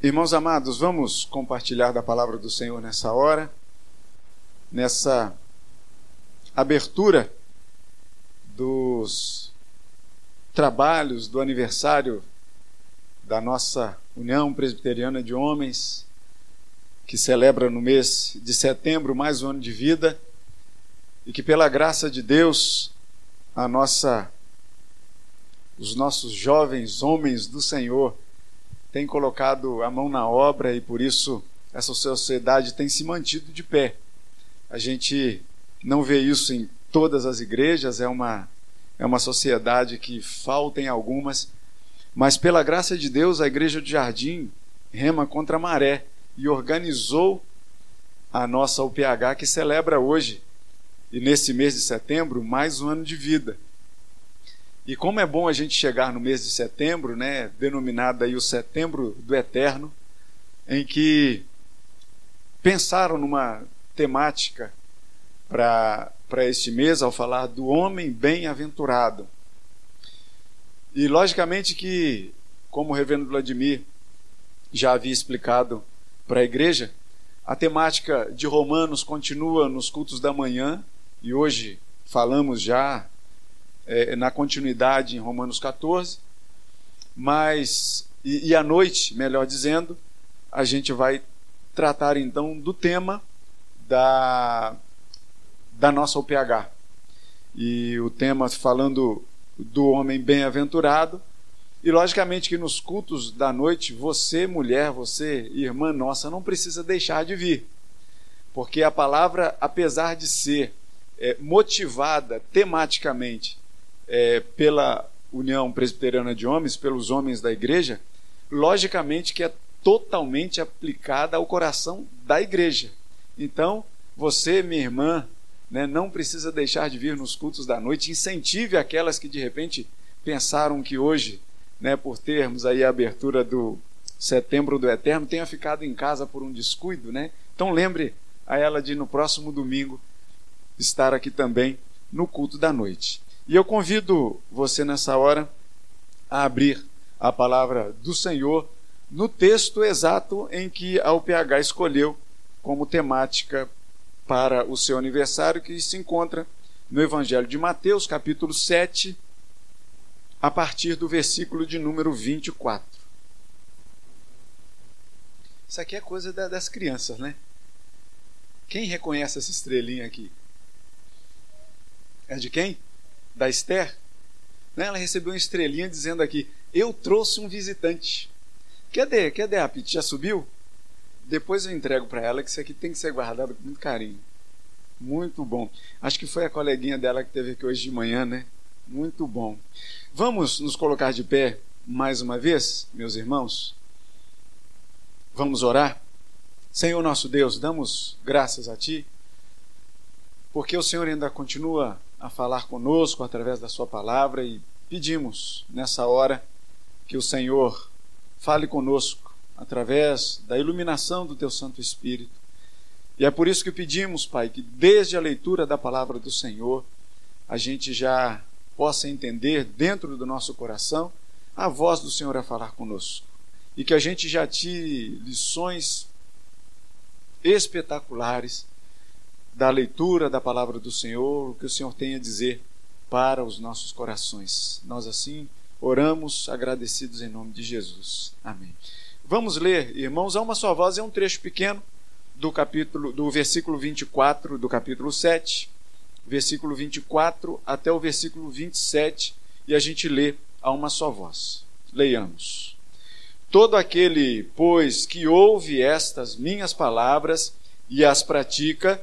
Irmãos amados, vamos compartilhar da palavra do Senhor nessa hora, nessa abertura dos trabalhos do aniversário da nossa União Presbiteriana de Homens, que celebra no mês de setembro mais um ano de vida, e que pela graça de Deus, a nossa os nossos jovens homens do Senhor tem colocado a mão na obra e por isso essa sociedade tem se mantido de pé. A gente não vê isso em todas as igrejas, é uma, é uma sociedade que falta em algumas, mas pela graça de Deus, a igreja de Jardim rema contra a maré e organizou a nossa UPH que celebra hoje, e nesse mês de setembro, mais um ano de vida. E como é bom a gente chegar no mês de setembro, né, denominado aí o Setembro do Eterno, em que pensaram numa temática para este mês ao falar do homem bem-aventurado. E logicamente que, como o reverendo Vladimir já havia explicado para a igreja, a temática de Romanos continua nos cultos da manhã e hoje falamos já é, na continuidade em Romanos 14, mas e, e à noite, melhor dizendo, a gente vai tratar então do tema da, da nossa UPH. E o tema falando do homem bem-aventurado, e logicamente que nos cultos da noite, você, mulher, você, irmã nossa, não precisa deixar de vir. Porque a palavra, apesar de ser é, motivada tematicamente é, pela União Presbiteriana de Homens, pelos homens da igreja, logicamente que é totalmente aplicada ao coração da igreja. Então, você, minha irmã, né, não precisa deixar de vir nos cultos da noite, incentive aquelas que de repente pensaram que hoje, né, por termos aí a abertura do Setembro do Eterno, tenha ficado em casa por um descuido, né? Então lembre a ela de no próximo domingo estar aqui também no culto da noite. E eu convido você nessa hora a abrir a palavra do Senhor no texto exato em que a UPH escolheu como temática para o seu aniversário, que se encontra no Evangelho de Mateus, capítulo 7, a partir do versículo de número 24. Isso aqui é coisa das crianças, né? Quem reconhece essa estrelinha aqui? É de quem? Da Esther, né, ela recebeu uma estrelinha dizendo aqui: Eu trouxe um visitante. Cadê? Cadê a Pete? Já subiu? Depois eu entrego para ela que isso aqui tem que ser guardado com muito carinho. Muito bom. Acho que foi a coleguinha dela que teve aqui hoje de manhã, né? Muito bom. Vamos nos colocar de pé mais uma vez, meus irmãos? Vamos orar? Senhor nosso Deus, damos graças a Ti, porque o Senhor ainda continua a falar conosco através da Sua palavra e pedimos nessa hora que o Senhor fale conosco através da iluminação do Teu Santo Espírito. E é por isso que pedimos, Pai, que desde a leitura da palavra do Senhor a gente já possa entender dentro do nosso coração a voz do Senhor a falar conosco. E que a gente já tire lições espetaculares da leitura da palavra do Senhor, o que o Senhor tem a dizer para os nossos corações. Nós assim oramos agradecidos em nome de Jesus. Amém. Vamos ler, irmãos, a uma só voz, é um trecho pequeno do capítulo do versículo 24 do capítulo 7, versículo 24 até o versículo 27, e a gente lê a uma só voz. Leiamos. Todo aquele, pois, que ouve estas minhas palavras e as pratica,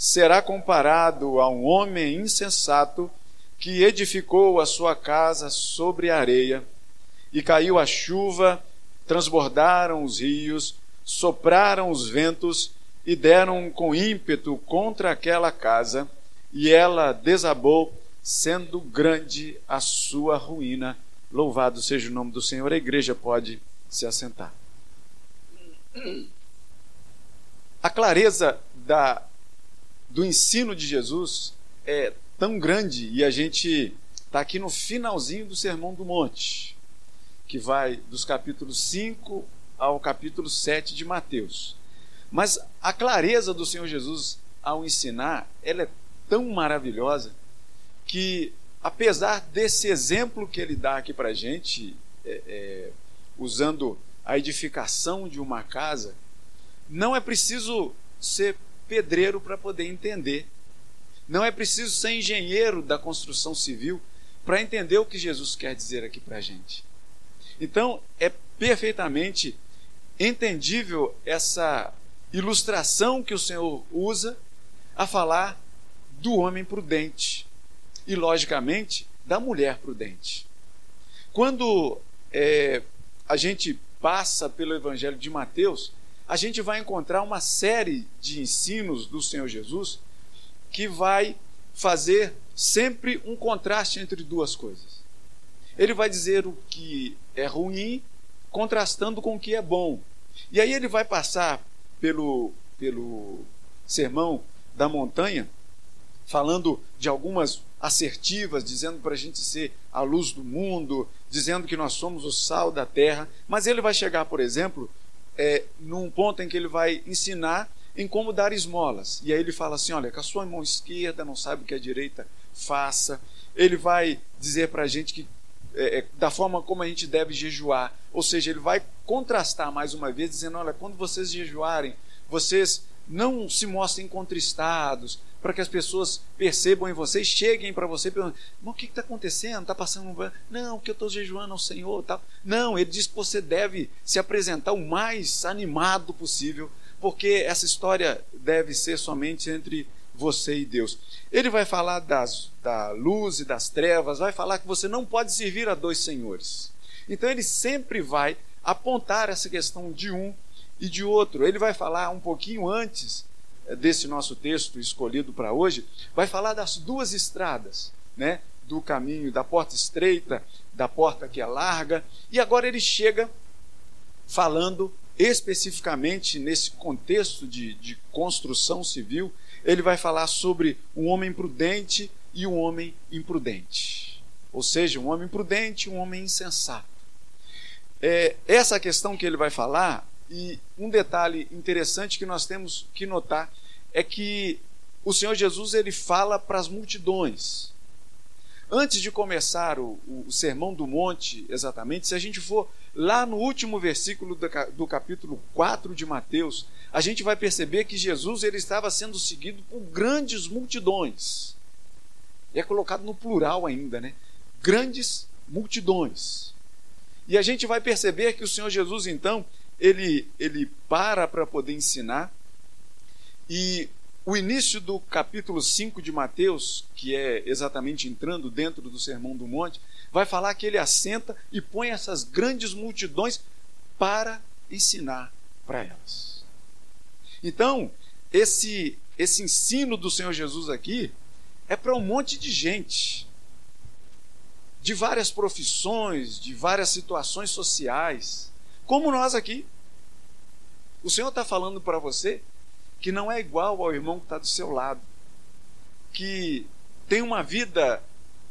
será comparado a um homem insensato que edificou a sua casa sobre a areia, e caiu a chuva, transbordaram os rios, sopraram os ventos e deram com ímpeto contra aquela casa, e ela desabou, sendo grande a sua ruína. Louvado seja o nome do Senhor. A igreja pode se assentar. A clareza da, do ensino de Jesus é tão grande e a gente está aqui no finalzinho do Sermão do Monte, que vai dos capítulos 5 ao capítulo 7 de Mateus. Mas a clareza do Senhor Jesus ao ensinar, ela é tão maravilhosa que, apesar desse exemplo que ele dá aqui para a gente, é, é, usando a edificação de uma casa, não é preciso ser pedreiro para poder entender. Não é preciso ser engenheiro da construção civil para entender o que Jesus quer dizer aqui para a gente. Então, é perfeitamente entendível essa ilustração que o Senhor usa a falar do homem prudente e, logicamente, da mulher prudente. Quando é, a gente passa pelo Evangelho de Mateus, a gente vai encontrar uma série de ensinos do Senhor Jesus que vai fazer sempre um contraste entre duas coisas. Ele vai dizer o que é ruim, contrastando com o que é bom. E aí ele vai passar pelo, pelo sermão da montanha, falando de algumas assertivas, dizendo para a gente ser a luz do mundo, dizendo que nós somos o sal da terra. Mas ele vai chegar, por exemplo, é, num ponto em que ele vai ensinar em como dar esmolas. E aí ele fala assim: olha, com a sua mão esquerda não sabe o que a direita faça. Ele vai dizer para a gente que é, é, da forma como a gente deve jejuar. Ou seja, ele vai contrastar mais uma vez, dizendo: olha, quando vocês jejuarem, vocês não se mostrem contristados, para que as pessoas percebam em vocês, cheguem para você e perguntem: o que está acontecendo? Está passando um. Não, que eu estou jejuando ao Senhor. Tal. Não, ele diz que você deve se apresentar o mais animado possível, porque essa história deve ser somente entre você e Deus. Ele vai falar das, da luz e das trevas, vai falar que você não pode servir a dois senhores. Então ele sempre vai apontar essa questão de um e de outro. Ele vai falar um pouquinho antes desse nosso texto escolhido para hoje, vai falar das duas estradas, né? Do caminho da porta estreita, da porta que é larga, e agora ele chega falando especificamente nesse contexto de, de construção civil, ele vai falar sobre um homem prudente e um homem imprudente. Ou seja, um homem prudente e um homem insensato. É, essa questão que ele vai falar, e um detalhe interessante que nós temos que notar, é que o Senhor Jesus ele fala para as multidões. Antes de começar o, o, Sermão do Monte, exatamente, se a gente for lá no último versículo do, capítulo 4 de Mateus, a gente vai perceber que Jesus ele estava sendo seguido por grandes multidões. E é colocado no plural ainda, né? Grandes multidões. E a gente vai perceber que o Senhor Jesus, então, ele, ele para para poder ensinar. E o início do capítulo 5 de Mateus, que é exatamente entrando dentro do Sermão do Monte, vai falar que ele assenta e põe essas grandes multidões para ensinar para elas. Então, esse, esse ensino do Senhor Jesus aqui é para um monte de gente, de várias profissões, de várias situações sociais, como nós aqui. O Senhor está falando para você que não é igual ao irmão que está do seu lado, que tem uma vida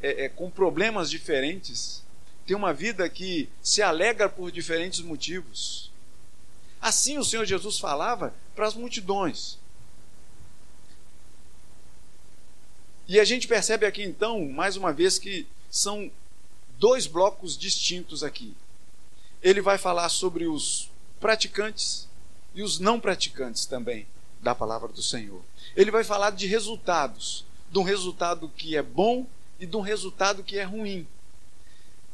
é, é, com problemas diferentes, tem uma vida que se alegra por diferentes motivos Assim o Senhor Jesus falava para as multidões. E a gente percebe aqui então, mais uma vez, que são dois blocos distintos aqui. Ele vai falar sobre os praticantes e os não praticantes também da palavra do Senhor. Ele vai falar de resultados, de um resultado que é bom e de um resultado que é ruim.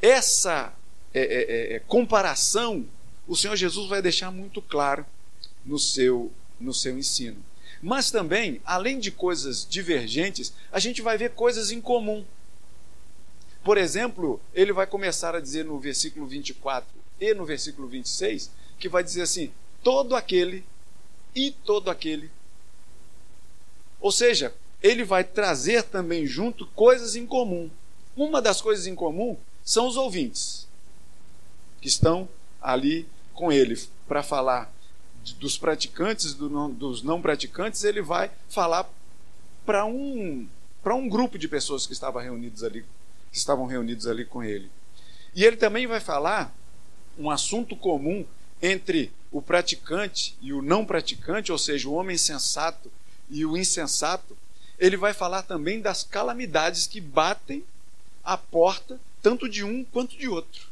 Essa é, é, é, comparação o Senhor Jesus vai deixar muito claro no seu, no seu ensino. Mas também, além de coisas divergentes, a gente vai ver coisas em comum. Por exemplo, ele vai começar a dizer no versículo 24 e no versículo 26, que vai dizer assim: todo aquele e todo aquele. Ou seja, ele vai trazer também junto coisas em comum. Uma das coisas em comum são os ouvintes, que estão ali com ele para falar dos praticantes, do não, dos não praticantes, ele vai falar para um para um grupo de pessoas que estavam reunidos ali, que estavam reunidos ali com ele. E ele também vai falar um assunto comum entre o praticante e o não praticante, ou seja, o homem sensato e o insensato. Ele vai falar também das calamidades que batem à porta tanto de um quanto de outro,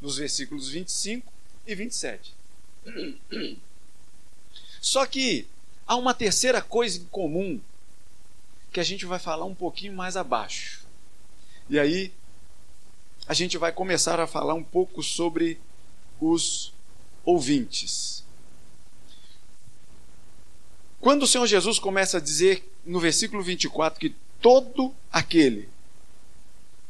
nos versículos 25 e 27. Só que há uma terceira coisa em comum que a gente vai falar um pouquinho mais abaixo. E aí a gente vai começar a falar um pouco sobre os ouvintes. Quando o Senhor Jesus começa a dizer no versículo 24 que todo aquele,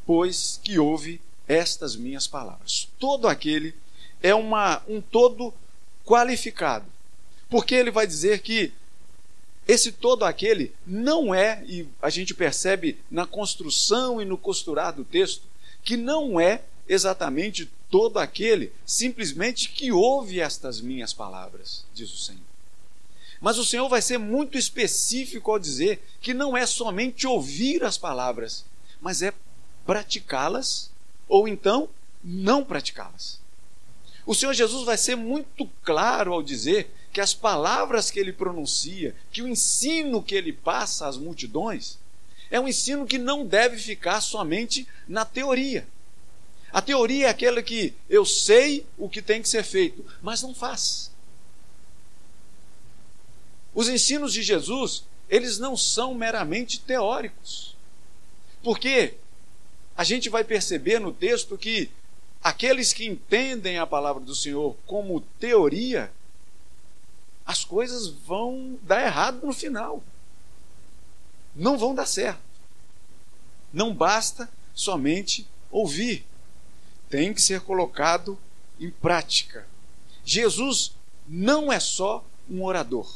pois que ouve estas minhas palavras, todo aquele é uma, um todo qualificado, porque ele vai dizer que esse todo aquele não é, e a gente percebe na construção e no costurar do texto, que não é exatamente todo aquele simplesmente que ouve estas minhas palavras, diz o Senhor. Mas o Senhor vai ser muito específico ao dizer que não é somente ouvir as palavras, mas é praticá-las ou então não praticá-las. O Senhor Jesus vai ser muito claro ao dizer que as palavras que ele pronuncia, que o ensino que ele passa às multidões, é um ensino que não deve ficar somente na teoria. A teoria é aquela que eu sei o que tem que ser feito, mas não faz. Os ensinos de Jesus, eles não são meramente teóricos. Porque a gente vai perceber no texto que aqueles que entendem a palavra do Senhor como teoria, as coisas vão dar errado no final. Não vão dar certo. Não basta somente ouvir, tem que ser colocado em prática. Jesus não é só um orador.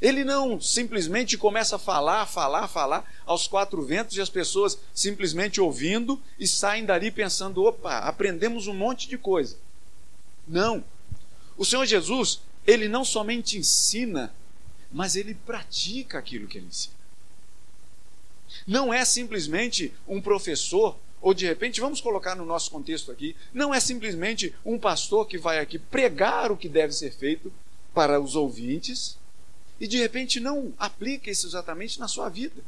Ele não simplesmente começa a falar, falar, falar aos quatro ventos e as pessoas simplesmente ouvindo e saem dali pensando: opa, aprendemos um monte de coisa. Não. O Senhor Jesus, ele não somente ensina, mas ele pratica aquilo que ele ensina. Não é simplesmente um professor, ou de repente, vamos colocar no nosso contexto aqui, não é simplesmente um pastor que vai aqui pregar o que deve ser feito para os ouvintes e de repente não aplica isso exatamente na sua vida.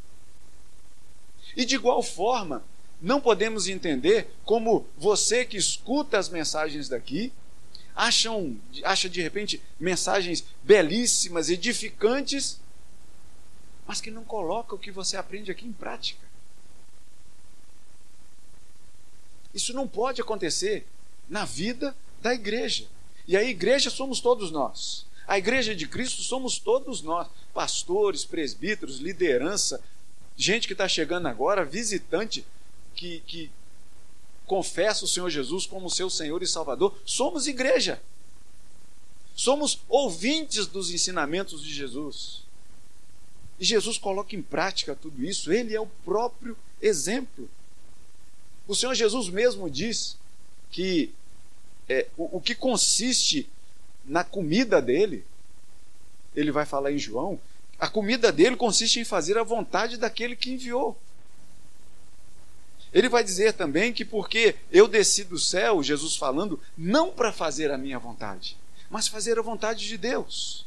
E de igual forma, não podemos entender como você que escuta as mensagens daqui acham, acha de repente mensagens belíssimas, edificantes, mas que não coloca o que você aprende aqui em prática. Isso não pode acontecer na vida da igreja. E a igreja somos todos nós. A igreja de Cristo somos todos nós, pastores, presbíteros, liderança, gente que está chegando agora, visitante que, que confessa o Senhor Jesus como seu Senhor e Salvador, somos igreja. Somos ouvintes dos ensinamentos de Jesus. E Jesus coloca em prática tudo isso, ele é o próprio exemplo. O Senhor Jesus mesmo diz que é, o, o que consiste na comida dele, ele vai falar em João, a comida dele consiste em fazer a vontade daquele que enviou. Ele vai dizer também que porque eu desci do céu, Jesus falando, não para fazer a minha vontade, mas fazer a vontade de Deus.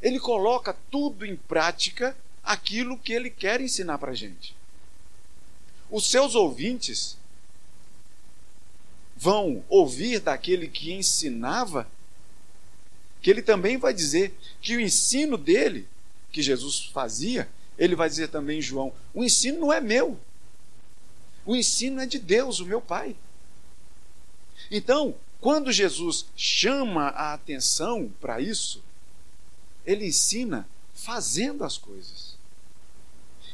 Ele coloca tudo em prática aquilo que ele quer ensinar para a gente. Os seus ouvintes vão ouvir daquele que ensinava, que ele também vai dizer que o ensino dele, que Jesus fazia, ele vai dizer também em João: o ensino não é meu, o ensino é de Deus, o meu Pai. Então, quando Jesus chama a atenção para isso, ele ensina fazendo as coisas.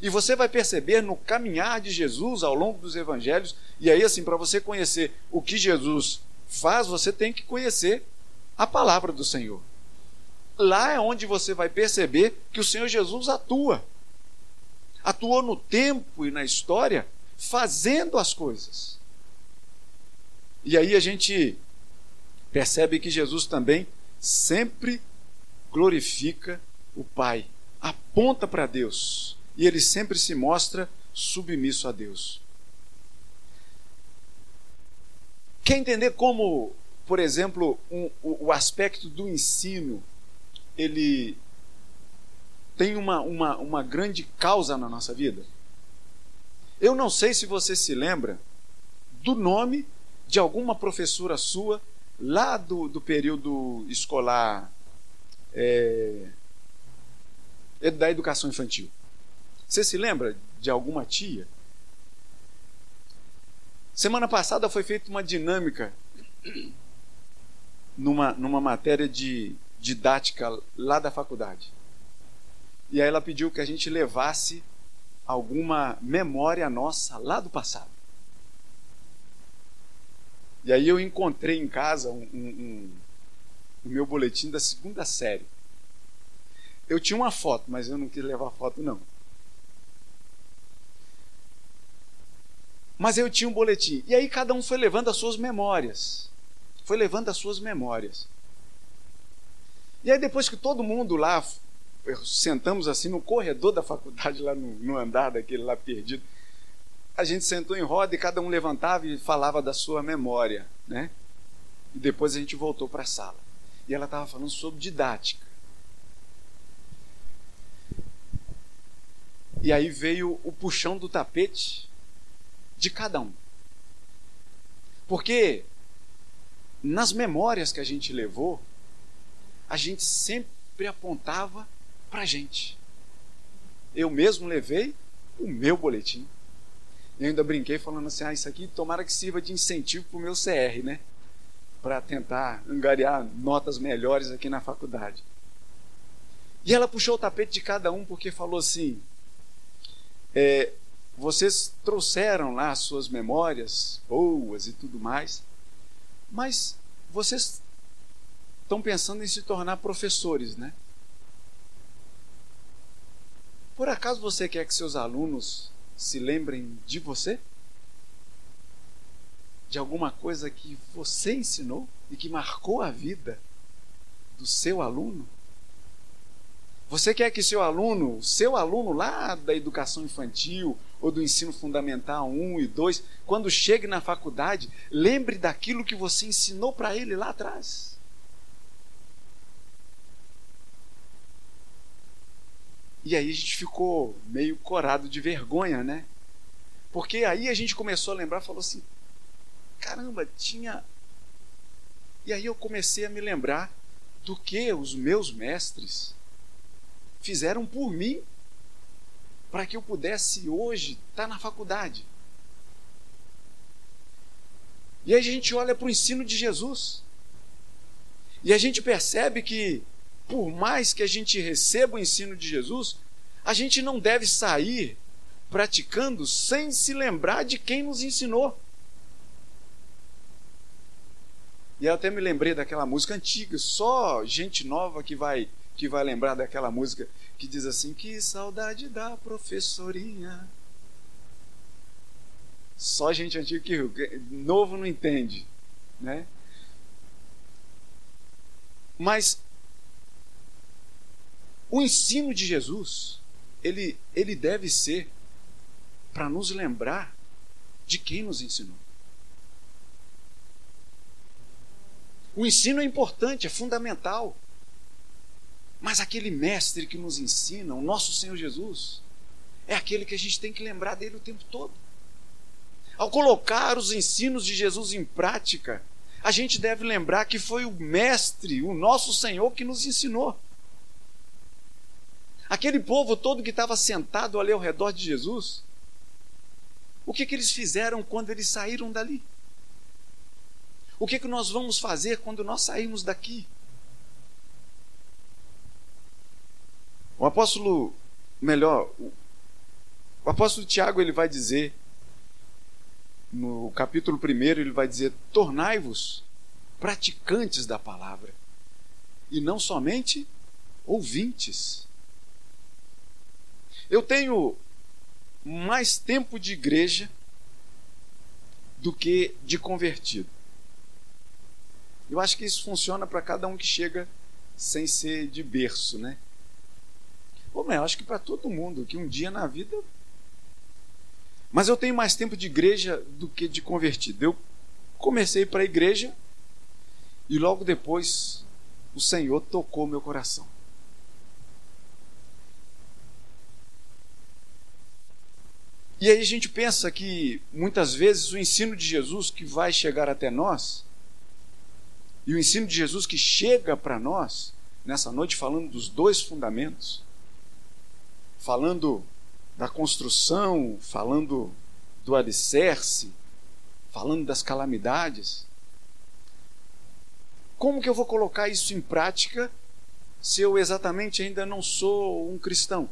E você vai perceber no caminhar de Jesus ao longo dos evangelhos, e aí assim, para você conhecer o que Jesus faz, você tem que conhecer a palavra do Senhor. Lá é onde você vai perceber que o Senhor Jesus atua. Atuou no tempo e na história, fazendo as coisas. E aí a gente percebe que Jesus também sempre glorifica o Pai, aponta para Deus, e ele sempre se mostra submisso a Deus. Quer entender como, por exemplo, um, o, o aspecto do ensino ele tem uma, uma, uma grande causa na nossa vida? Eu não sei se você se lembra do nome de alguma professora sua lá do, do período escolar é, da educação infantil. Você se lembra de alguma tia? Semana passada foi feita uma dinâmica numa, numa matéria de didática lá da faculdade. E aí ela pediu que a gente levasse alguma memória nossa lá do passado. E aí eu encontrei em casa um, um, o meu boletim da segunda série. Eu tinha uma foto, mas eu não quis levar foto não. Mas eu tinha um boletim. E aí cada um foi levando as suas memórias. Foi levando as suas memórias. E aí depois que todo mundo lá sentamos assim no corredor da faculdade, lá no, no andar daquele lá perdido, a gente sentou em roda e cada um levantava e falava da sua memória, né? E depois a gente voltou para a sala. E ela estava falando sobre didática. E aí veio o puxão do tapete de cada um. Porque nas memórias que a gente levou, a gente sempre apontava para a gente. Eu mesmo levei o meu boletim. Eu ainda brinquei falando assim: ah, isso aqui tomara que sirva de incentivo para o meu CR, né? Para tentar angariar notas melhores aqui na faculdade. E ela puxou o tapete de cada um porque falou assim: é, vocês trouxeram lá as suas memórias boas e tudo mais, mas vocês estão pensando em se tornar professores, né? Por acaso você quer que seus alunos se lembrem de você? De alguma coisa que você ensinou e que marcou a vida do seu aluno? Você quer que seu aluno, seu aluno lá da educação infantil ou do ensino fundamental 1 e 2, quando chegue na faculdade, lembre daquilo que você ensinou para ele lá atrás? E aí a gente ficou meio corado de vergonha, né? Porque aí a gente começou a lembrar, falou assim: caramba, tinha. E aí eu comecei a me lembrar do que os meus mestres fizeram por mim para que eu pudesse hoje estar na faculdade. E aí a gente olha para o ensino de Jesus. E a gente percebe que por mais que a gente receba o ensino de Jesus, a gente não deve sair praticando sem se lembrar de quem nos ensinou. E eu até me lembrei daquela música antiga, só gente nova que vai que vai lembrar daquela música que diz assim: Que saudade da professorinha. Só gente antiga que novo não entende, né? Mas o ensino de Jesus, ele, ele deve ser para nos lembrar de quem nos ensinou. O ensino é importante, é fundamental. Mas aquele mestre que nos ensina, o nosso Senhor Jesus, é aquele que a gente tem que lembrar dele o tempo todo. Ao colocar os ensinos de Jesus em prática, a gente deve lembrar que foi o mestre, o nosso Senhor, que nos ensinou. Aquele povo todo que estava sentado ali ao redor de Jesus, o que, que eles fizeram quando eles saíram dali? O que, que nós vamos fazer quando nós sairmos daqui? O apóstolo, melhor, o apóstolo Tiago ele vai dizer, no capítulo 1, ele vai dizer: tornai-vos praticantes da palavra e não somente ouvintes. Eu tenho mais tempo de igreja do que de convertido. Eu acho que isso funciona para cada um que chega sem ser de berço, né? Ou eu acho que para todo mundo, que um dia na vida. Mas eu tenho mais tempo de igreja do que de convertido. Eu comecei para a igreja e logo depois o Senhor tocou meu coração. E aí a gente pensa que muitas vezes o ensino de Jesus que vai chegar até nós, e o ensino de Jesus que chega para nós, nessa noite, falando dos dois fundamentos, falando da construção, falando do alicerce, falando das calamidades. Como que eu vou colocar isso em prática se eu exatamente ainda não sou um cristão?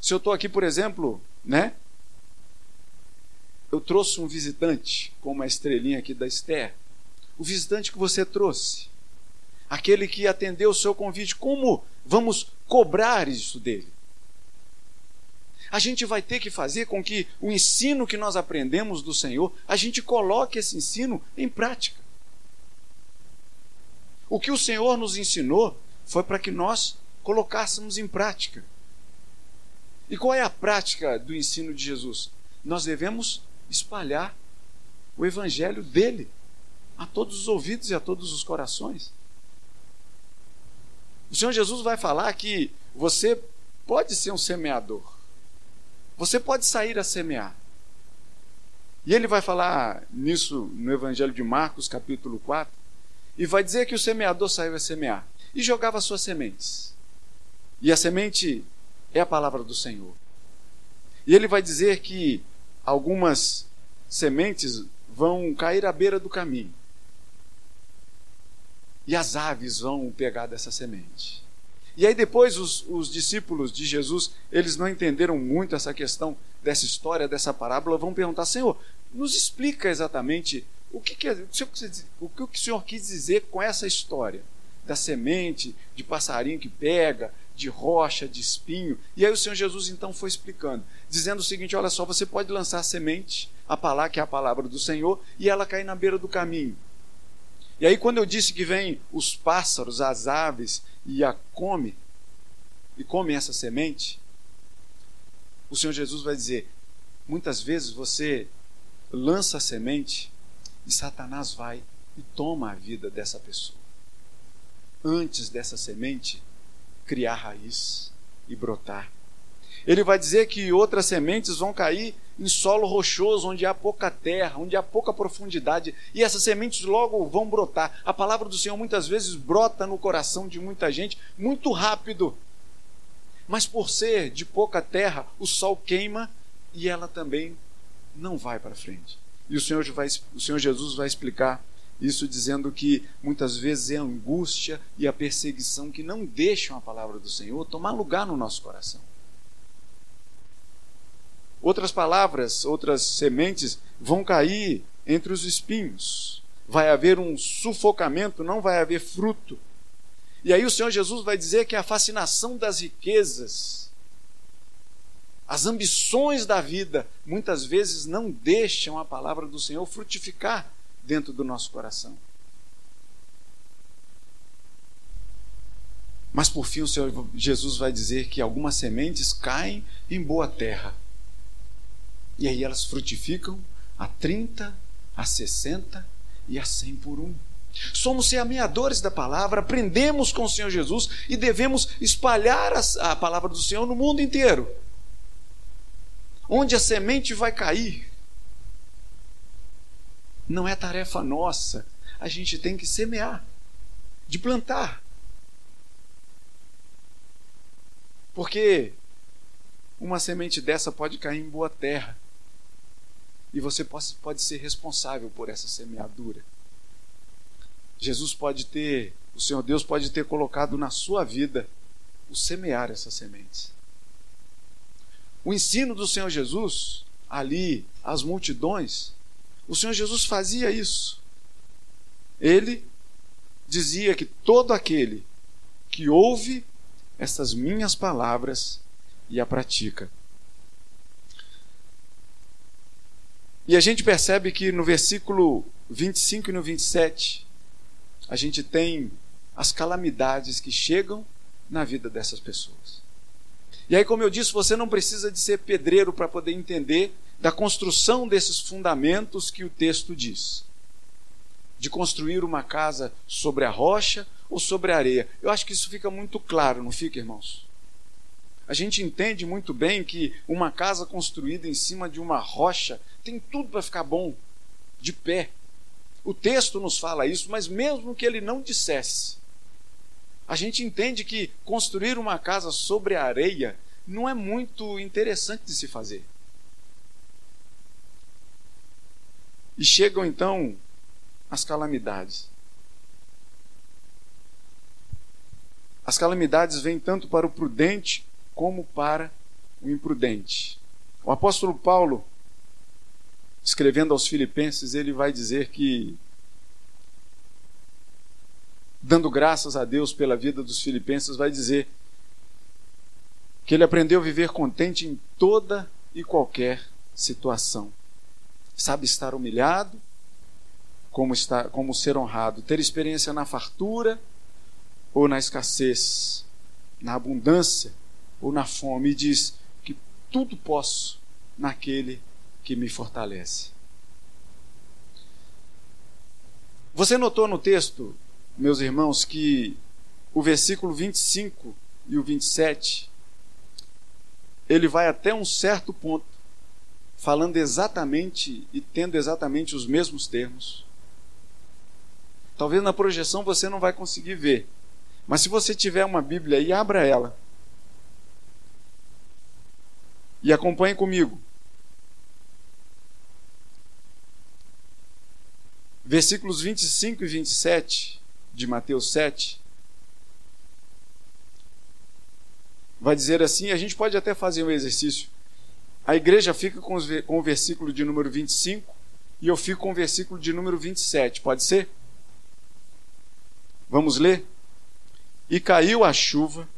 Se eu estou aqui, por exemplo, né? Eu trouxe um visitante, com uma estrelinha aqui da Esther. O visitante que você trouxe, aquele que atendeu o seu convite, como vamos cobrar isso dele? A gente vai ter que fazer com que o ensino que nós aprendemos do Senhor, a gente coloque esse ensino em prática. O que o Senhor nos ensinou foi para que nós colocássemos em prática. E qual é a prática do ensino de Jesus? Nós devemos espalhar o evangelho dele a todos os ouvidos e a todos os corações. O Senhor Jesus vai falar que você pode ser um semeador. Você pode sair a semear. E ele vai falar nisso no Evangelho de Marcos, capítulo 4, e vai dizer que o semeador saiu a semear e jogava suas sementes. E a semente é a palavra do Senhor. E ele vai dizer que algumas sementes vão cair à beira do caminho. E as aves vão pegar dessa semente. E aí depois os, os, discípulos de Jesus, eles não entenderam muito essa questão dessa história, dessa parábola, vão perguntar, Senhor, nos explica exatamente o que, que, é, o que o Senhor quis dizer com essa história da semente, de passarinho que pega, de rocha, de espinho. E aí o Senhor Jesus então foi explicando, dizendo o seguinte: olha só, você pode lançar semente, a palavra que é a palavra do Senhor, e ela cair na beira do caminho. E aí, quando eu disse que vem os pássaros, as aves, e a come, e comem essa semente, o Senhor Jesus vai dizer: muitas vezes você lança a semente e Satanás vai e toma a vida dessa pessoa. Antes dessa semente criar raiz e brotar. Ele vai dizer que outras sementes vão cair em solo rochoso, onde há pouca terra, onde há pouca profundidade, e essas sementes logo vão brotar. A palavra do Senhor muitas vezes brota no coração de muita gente muito rápido. Mas por ser de pouca terra, o sol queima e ela também não vai para frente. E o Senhor, vai, o Senhor Jesus vai explicar isso dizendo que muitas vezes é a angústia e a perseguição que não deixam a palavra do Senhor tomar lugar no nosso coração. Outras palavras, outras sementes vão cair entre os espinhos. Vai haver um sufocamento, não vai haver fruto. E aí o Senhor Jesus vai dizer que a fascinação das riquezas, as ambições da vida, muitas vezes não deixam a palavra do Senhor frutificar dentro do nosso coração. Mas por fim o Senhor Jesus vai dizer que algumas sementes caem em boa terra. E aí elas frutificam a 30, a 60 e a 100 por um. Somos semeadores da palavra, aprendemos com o Senhor Jesus e devemos espalhar a, a palavra do Senhor no mundo inteiro. Onde a semente vai cair, não é tarefa nossa. A gente tem que semear, de plantar. Porque uma semente dessa pode cair em boa terra. E você pode, ser responsável por essa semeadura. Jesus pode ter, o Senhor Deus pode ter colocado na sua vida o semear essas sementes. O ensino do Senhor Jesus, ali, às multidões, o Senhor Jesus fazia isso. Ele dizia que todo aquele que ouve essas minhas palavras e a pratica. E a gente percebe que no versículo 25 e no 27, a gente tem as calamidades que chegam na vida dessas pessoas. E aí, como eu disse, você não precisa de ser pedreiro para poder entender da construção desses fundamentos que o texto diz. De construir uma casa sobre a rocha ou sobre a areia. Eu acho que isso fica muito claro, não fica, irmãos? A gente entende muito bem que uma casa construída em cima de uma rocha tem tudo para ficar bom, de pé. O texto nos fala isso, mas mesmo que ele não dissesse, a gente entende que construir uma casa sobre a areia não é muito interessante de se fazer. E chegam então as calamidades. As calamidades vêm tanto para o prudente como para o imprudente. O apóstolo Paulo, escrevendo aos Filipenses, ele vai dizer que, dando graças a Deus pela vida dos Filipenses, vai dizer que ele aprendeu a viver contente em toda e qualquer situação. Sabe estar humilhado, como, estar, como ser honrado, ter experiência na fartura ou na escassez, na abundância ou na fome, e diz que tudo posso naquele que me fortalece. Você notou no texto, meus irmãos, que o versículo 25 e o 27 ele vai até um certo ponto, falando exatamente e tendo exatamente os mesmos termos. Talvez na projeção você não vai conseguir ver, mas se você tiver uma Bíblia aí, abra ela. E acompanhe comigo. Versículos 25 e 27 de Mateus 7. Vai dizer assim, a gente pode até fazer um exercício. A igreja fica com, o versículo de número 25 e eu fico com o versículo de número 27. Pode ser? Vamos ler? E caiu a chuva,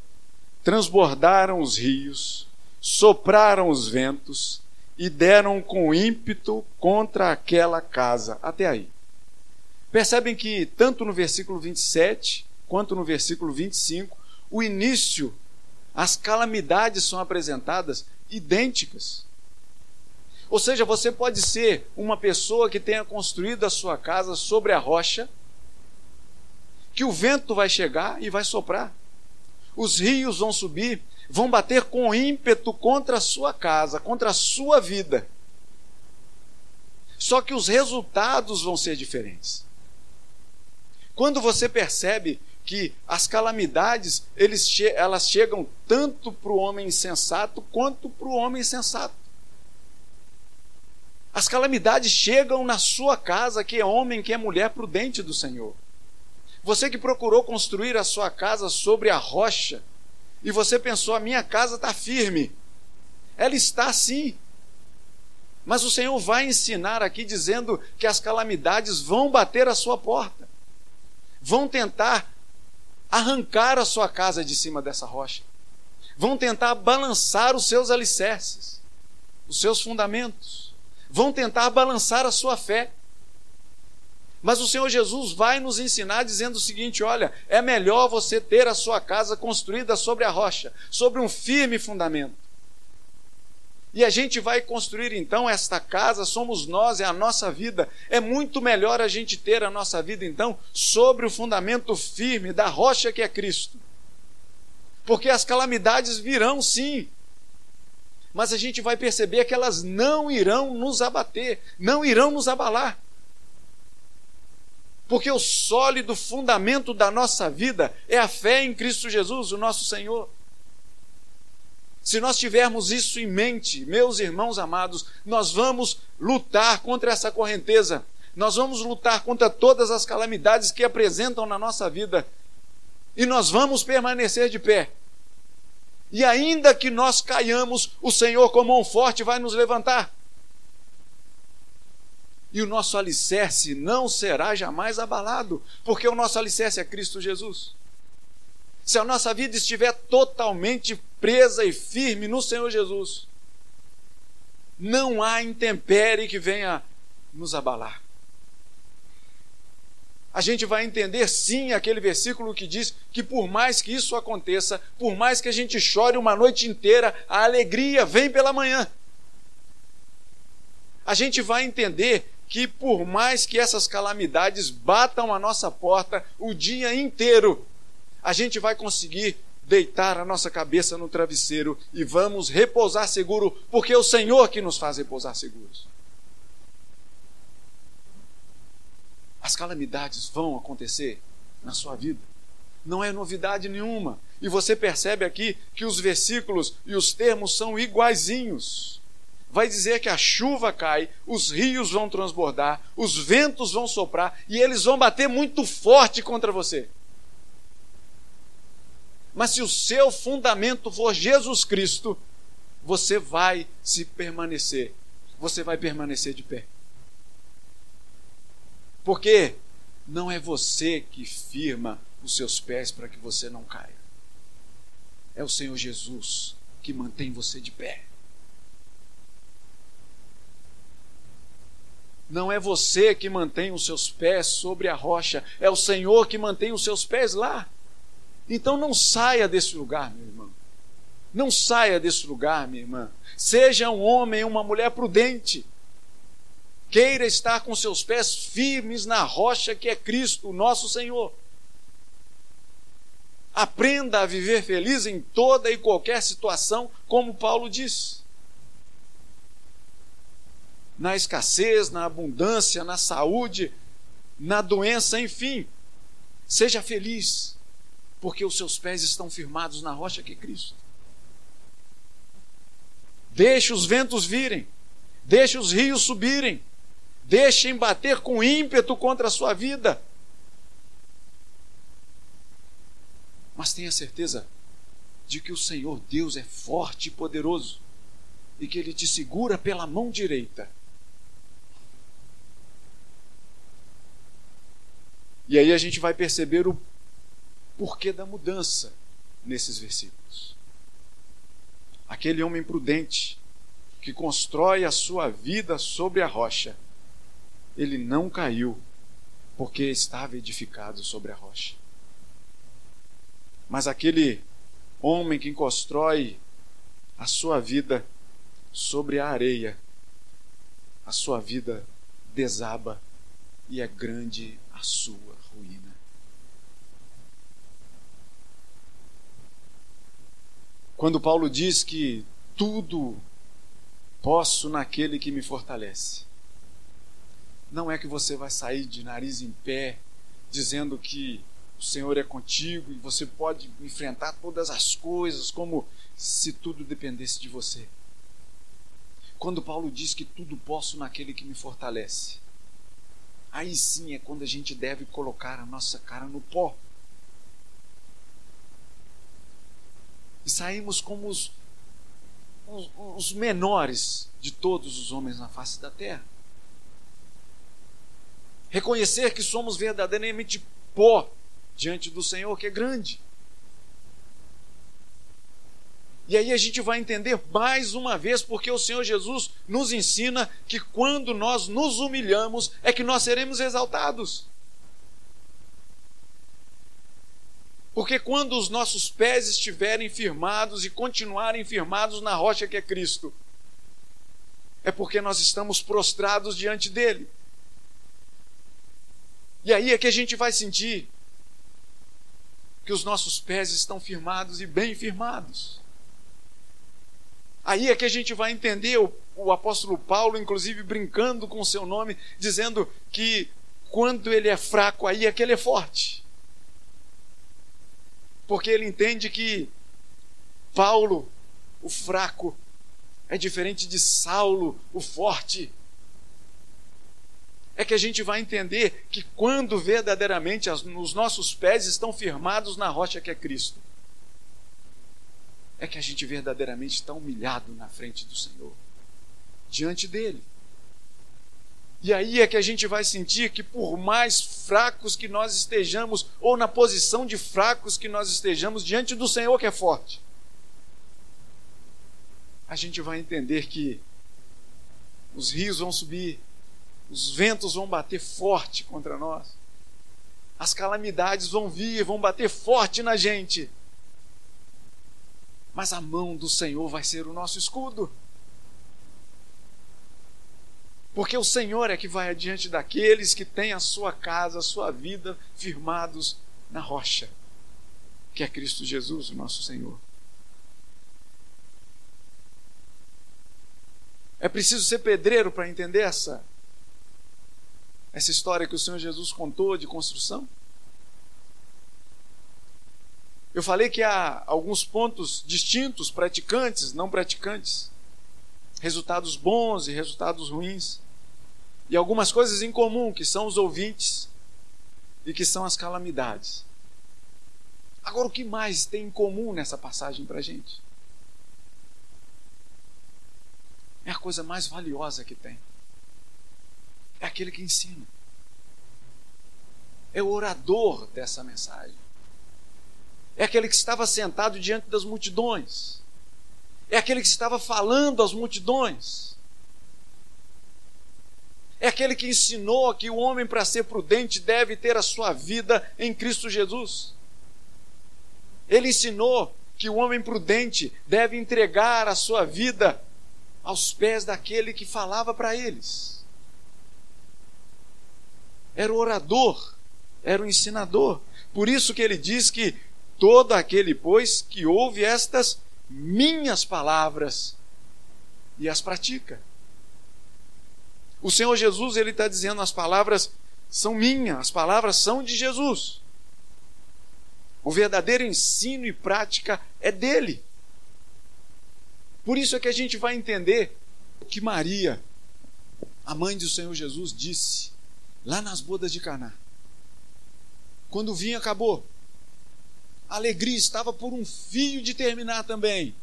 transbordaram os rios, sopraram os ventos e deram com ímpeto contra aquela casa. Até aí. Percebem que, tanto no versículo 27 quanto no versículo 25, o início, as calamidades são apresentadas idênticas. Ou seja, você pode ser uma pessoa que tenha construído a sua casa sobre a rocha, que o vento vai chegar e vai soprar, os rios vão subir vão bater com ímpeto contra a sua casa, contra a sua vida. Só que os resultados vão ser diferentes. Quando você percebe que as calamidades che elas chegam tanto para o homem insensato quanto para o homem sensato. As calamidades chegam na sua casa, que é homem, que é mulher prudente do Senhor. Você que procurou construir a sua casa sobre a rocha, e você pensou: a minha casa está firme. Ela está sim. Mas o Senhor vai ensinar aqui dizendo que as calamidades vão bater a sua porta, vão tentar arrancar a sua casa de cima dessa rocha, vão tentar balançar os seus alicerces, os seus fundamentos, vão tentar balançar a sua fé. Mas o Senhor Jesus vai nos ensinar dizendo o seguinte: olha, é melhor você ter a sua casa construída sobre a rocha, sobre um firme fundamento. E a gente vai construir então esta casa, somos nós, é a nossa vida. É muito melhor a gente ter a nossa vida então sobre o fundamento firme da rocha que é Cristo. Porque as calamidades virão sim, mas a gente vai perceber que elas não irão nos abater, não irão nos abalar. Porque o sólido fundamento da nossa vida é a fé em Cristo Jesus, o nosso Senhor. Se nós tivermos isso em mente, meus irmãos amados, nós vamos lutar contra essa correnteza, nós vamos lutar contra todas as calamidades que apresentam na nossa vida, e nós vamos permanecer de pé. E ainda que nós caiamos, o Senhor, com mão forte, vai nos levantar. E o nosso alicerce não será jamais abalado, porque o nosso alicerce é Cristo Jesus. Se a nossa vida estiver totalmente presa e firme no Senhor Jesus, não há intempérie que venha nos abalar. A gente vai entender sim aquele versículo que diz que por mais que isso aconteça, por mais que a gente chore uma noite inteira, a alegria vem pela manhã. A gente vai entender que por mais que essas calamidades batam a nossa porta o dia inteiro, a gente vai conseguir deitar a nossa cabeça no travesseiro e vamos repousar seguro, porque é o Senhor que nos faz repousar seguros. As calamidades vão acontecer na sua vida. Não é novidade nenhuma. E você percebe aqui que os versículos e os termos são iguaizinhos. Vai dizer que a chuva cai, os rios vão transbordar, os ventos vão soprar e eles vão bater muito forte contra você. Mas se o seu fundamento for Jesus Cristo, você vai se permanecer. Você vai permanecer de pé. Porque não é você que firma os seus pés para que você não caia. É o Senhor Jesus que mantém você de pé. Não é você que mantém os seus pés sobre a rocha, é o Senhor que mantém os seus pés lá. Então não saia desse lugar, meu irmão. Não saia desse lugar, minha irmã. Seja um homem, uma mulher prudente. Queira estar com seus pés firmes na rocha que é Cristo, o nosso Senhor. Aprenda a viver feliz em toda e qualquer situação, como Paulo diz. Na escassez, na abundância, na saúde, na doença, enfim. Seja feliz porque os seus pés estão firmados na rocha que é Cristo. Deixe os ventos virem, deixe os rios subirem, deixem bater com ímpeto contra a sua vida. Mas tenha certeza de que o Senhor Deus é forte e poderoso e que Ele te segura pela mão direita. E aí a gente vai perceber o porquê da mudança nesses versículos. Aquele homem prudente que constrói a sua vida sobre a rocha, ele não caiu porque estava edificado sobre a rocha. Mas aquele homem que constrói a sua vida sobre a areia, a sua vida desaba e é grande a sua ruína. Quando Paulo diz que tudo posso naquele que me fortalece. Não é que você vai sair de nariz em pé dizendo que o Senhor é contigo e você pode enfrentar todas as coisas como se tudo dependesse de você. Quando Paulo diz que tudo posso naquele que me fortalece, aí sim é quando a gente deve colocar a nossa cara no pó e saímos como os, os, os menores de todos os homens na face da terra. Reconhecer que somos verdadeiramente pó diante do Senhor, que é grande. E aí a gente vai entender mais uma vez porque o Senhor Jesus nos ensina que quando nós nos humilhamos é que nós seremos exaltados. Porque quando os nossos pés estiverem firmados e continuarem firmados na rocha que é Cristo, é porque nós estamos prostrados diante dele. E aí é que a gente vai sentir que os nossos pés estão firmados e bem firmados. Aí é que a gente vai entender o, o apóstolo Paulo, inclusive brincando com o seu nome, dizendo que quando ele é fraco, aí é que ele é forte porque ele entende que Paulo, o fraco, é diferente de Saulo, o forte. É que a gente vai entender que quando verdadeiramente os nossos pés estão firmados na rocha que é Cristo, é que a gente verdadeiramente está humilhado na frente do Senhor, diante dele. E aí é que a gente vai sentir que, por mais fracos que nós estejamos, ou na posição de fracos que nós estejamos, diante do Senhor que é forte, a gente vai entender que os rios vão subir, os ventos vão bater forte contra nós, as calamidades vão vir, vão bater forte na gente, mas a mão do Senhor vai ser o nosso escudo. Porque o Senhor é que vai adiante daqueles que têm a sua casa, a sua vida firmados na rocha, que é Cristo Jesus, o nosso Senhor. É preciso ser pedreiro para entender essa essa história que o Senhor Jesus contou de construção? Eu falei que há alguns pontos distintos, praticantes, não praticantes resultados bons e resultados ruins, e algumas coisas em comum, que são os ouvintes e que são as calamidades. Agora, o que mais tem em comum nessa passagem para a gente? É a coisa mais valiosa que tem. É aquele que ensina. É o orador dessa mensagem. É aquele que estava sentado diante das multidões é aquele que estava falando às multidões. É aquele que ensinou que o homem, para ser prudente, deve ter a sua vida em Cristo Jesus. Ele ensinou que o homem prudente deve entregar a sua vida aos pés daquele que falava para eles. Era o orador, era o ensinador. Por isso que ele diz que todo aquele, pois, que ouve estas minhas palavras e as pratica. O Senhor Jesus, ele está dizendo: as palavras são minhas, as palavras são de Jesus. O verdadeiro ensino e prática é dele. Por isso é que a gente vai entender o que Maria, a mãe do Senhor Jesus, disse lá nas bodas de Caná. Quando o vinho acabou, a alegria estava por um fio de terminar também.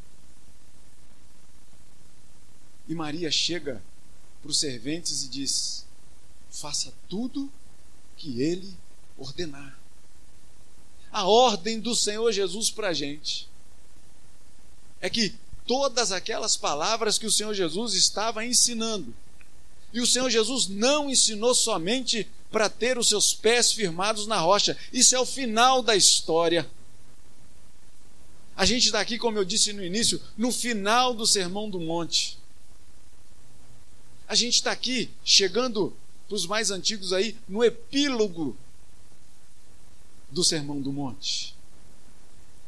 E Maria chega para os serventes e diz: faça tudo que ele ordenar. A ordem do Senhor Jesus para a gente é que todas aquelas palavras que o Senhor Jesus estava ensinando, e o Senhor Jesus não ensinou somente para ter os seus pés firmados na rocha, isso é o final da história. A gente está aqui, como eu disse no início, no final do Sermão do Monte. A gente está aqui, chegando para os mais antigos aí, no epílogo do Sermão do Monte.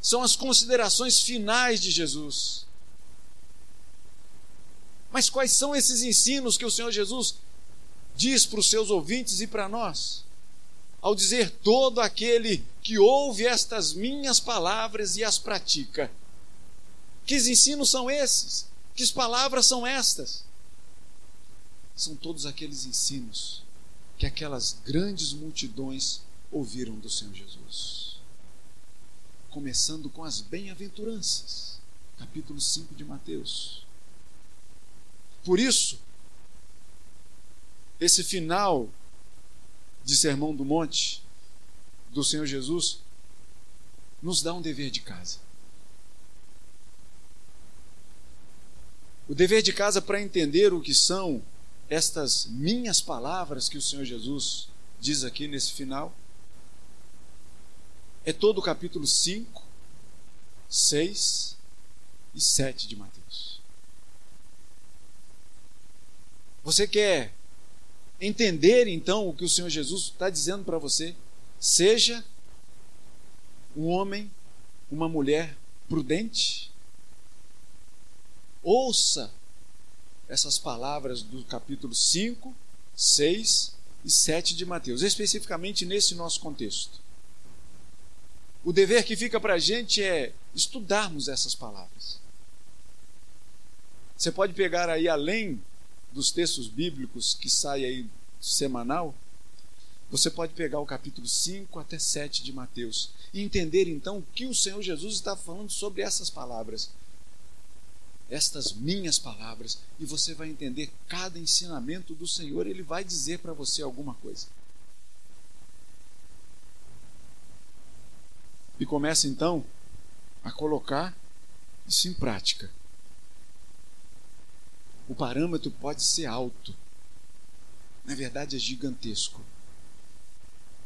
São as considerações finais de Jesus. Mas quais são esses ensinos que o Senhor Jesus diz para os seus ouvintes e para nós? ao dizer todo aquele que ouve estas minhas palavras e as pratica. Que ensinos são esses? Que palavras são estas? São todos aqueles ensinos que aquelas grandes multidões ouviram do Senhor Jesus. Começando com as bem-aventuranças, capítulo 5 de Mateus. Por isso, esse final de Sermão do Monte do Senhor Jesus nos dá um dever de casa. O dever de casa para entender o que são estas minhas palavras que o Senhor Jesus diz aqui nesse final é todo o capítulo 5, 6 e 7 de Mateus. Você quer entender então o que o Senhor Jesus está dizendo para você. Seja um homem, uma mulher prudente. Ouça essas palavras do capítulo 5, 6 e 7 de Mateus, especificamente nesse nosso contexto. O dever que fica para a gente é estudarmos essas palavras. Você pode pegar aí, além dos textos bíblicos que sai aí semanal, você pode pegar o capítulo 5 até 7 de Mateus e entender então o que o Senhor Jesus está falando sobre essas palavras. Estas minhas palavras e você vai entender cada ensinamento do Senhor, ele vai dizer para você alguma coisa. E começa então a colocar isso em prática. O parâmetro pode ser alto, na verdade é gigantesco.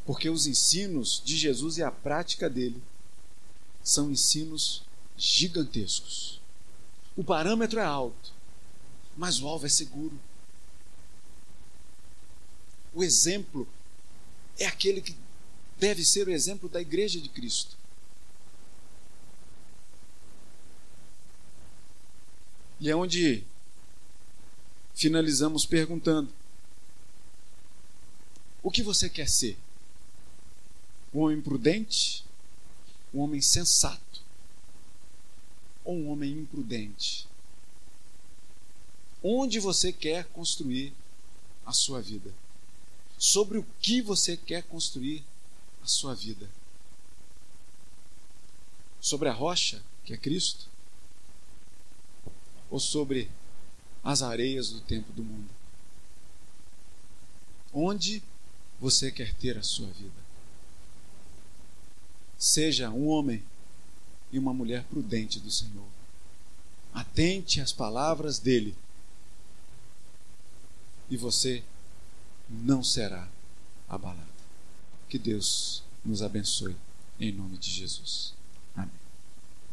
Porque os ensinos de Jesus e a prática dele são ensinos gigantescos. O parâmetro é alto, mas o alvo é seguro. O exemplo é aquele que deve ser o exemplo da igreja de Cristo. E é onde finalizamos perguntando: O que você quer ser? Um homem prudente? Um homem sensato? Ou um homem imprudente? Onde você quer construir a sua vida? Sobre o que você quer construir a sua vida? Sobre a rocha, que é Cristo? ou sobre as areias do tempo do mundo? Onde você quer ter a sua vida? Seja um homem e uma mulher prudente do Senhor. Atente às palavras dele e você não será abalado. Que Deus nos abençoe em nome de Jesus.